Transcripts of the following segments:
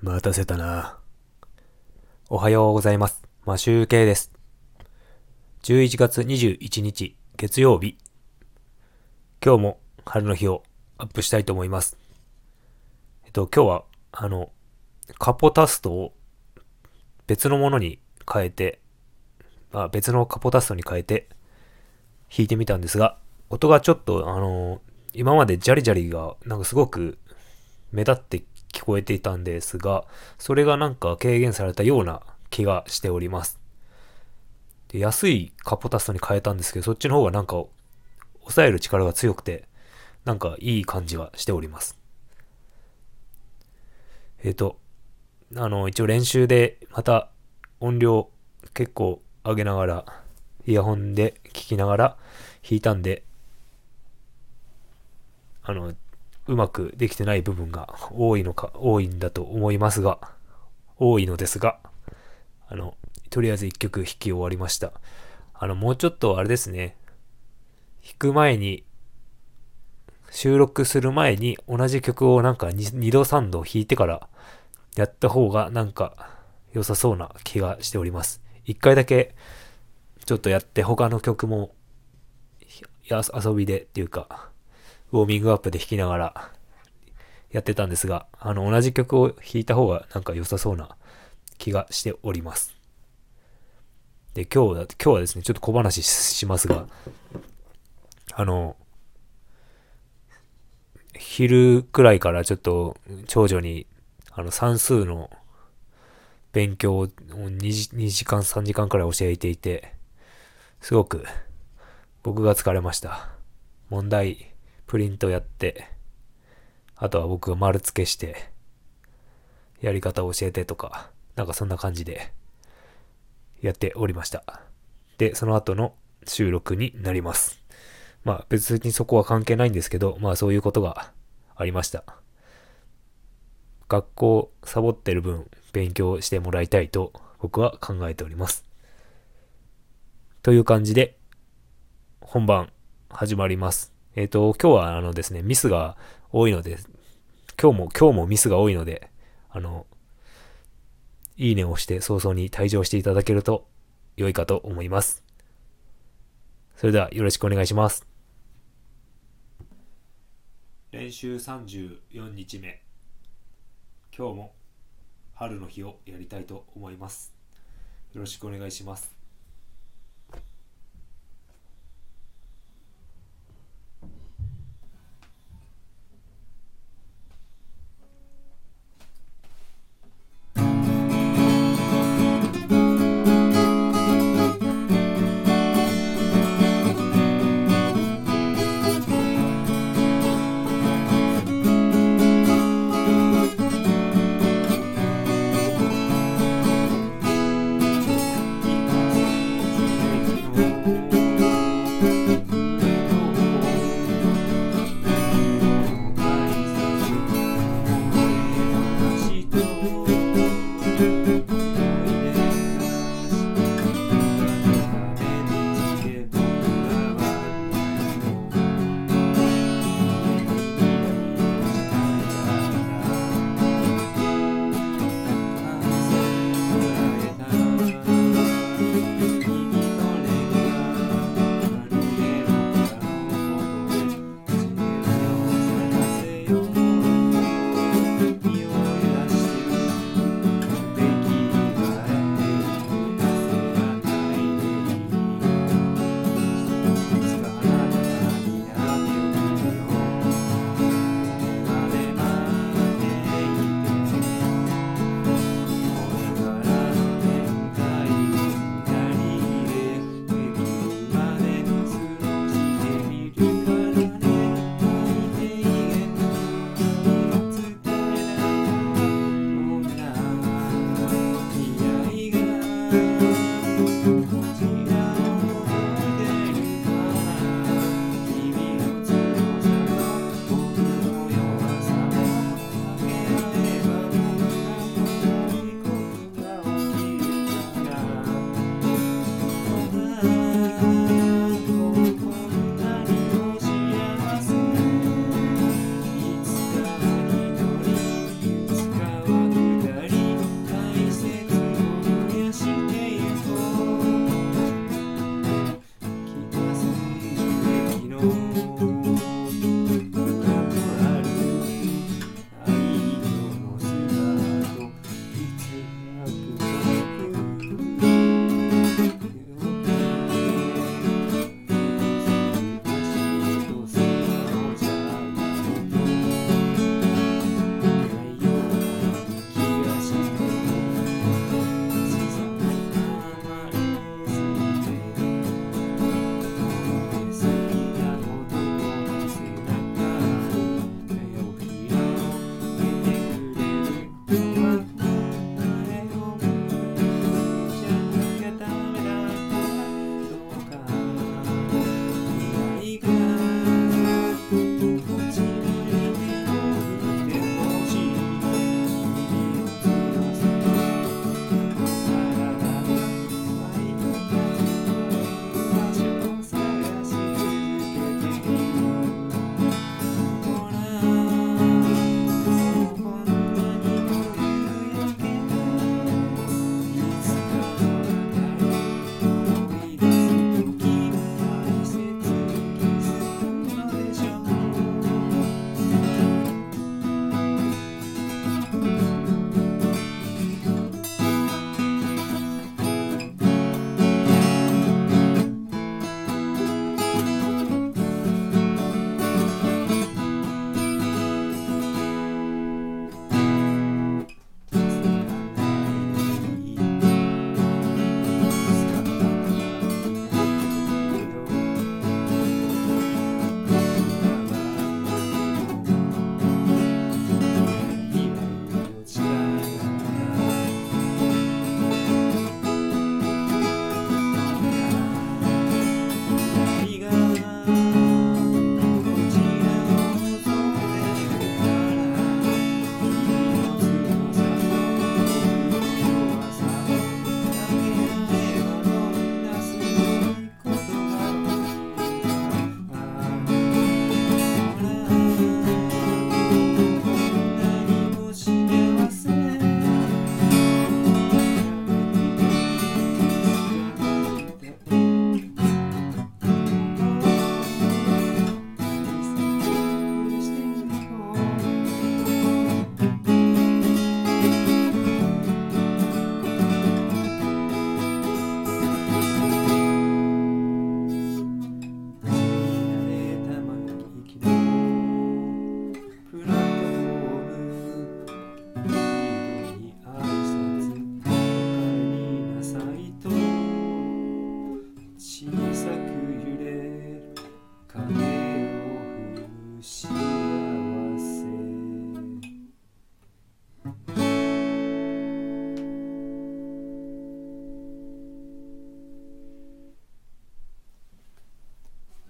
待たせたな。おはようございます。マシュウケイです。11月21日月曜日。今日も春の日をアップしたいと思います。えっと、今日は、あの、カポタストを別のものに変えて、あ別のカポタストに変えて弾いてみたんですが、音がちょっと、あの、今までジャリジャリがなんかすごく目立って聞こえていたんですが、それがなんか軽減されたような気がしております。で安いカポタストに変えたんですけど、そっちの方がなんか抑える力が強くて、なんかいい感じはしております。えっ、と、あの、一応練習でまた音量結構上げながら、イヤホンで聞きながら弾いたんで、あの、うまくできてない部分が多いのか、多いんだと思いますが、多いのですが、あの、とりあえず一曲弾き終わりました。あの、もうちょっとあれですね、弾く前に、収録する前に同じ曲をなんか 2, 度3度弾いてからやった方がなんか良さそうな気がしております。一回だけちょっとやって他の曲も遊びでっていうかウォーミングアップで弾きながらやってたんですが、あの同じ曲を弾いた方がなんか良さそうな気がしております。で、今日だ、今日はですね、ちょっと小話しますが、あの、昼くらいからちょっと長女にあの算数の勉強を 2, 時2時間3時間くらい教えていてすごく僕が疲れました問題プリントやってあとは僕が丸付けしてやり方を教えてとかなんかそんな感じでやっておりましたでその後の収録になりますまあ別にそこは関係ないんですけど、まあそういうことがありました。学校サボってる分勉強してもらいたいと僕は考えております。という感じで本番始まります。えっ、ー、と、今日はあのですね、ミスが多いので、今日も今日もミスが多いので、あの、いいねをして早々に退場していただけると良いかと思います。それではよろしくお願いします。練習34日目。今日も春の日をやりたいと思います。よろしくお願いします。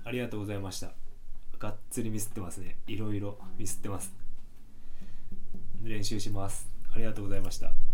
ありがとうございました。がっつりミスってますね。いろいろミスってます。練習します。ありがとうございました。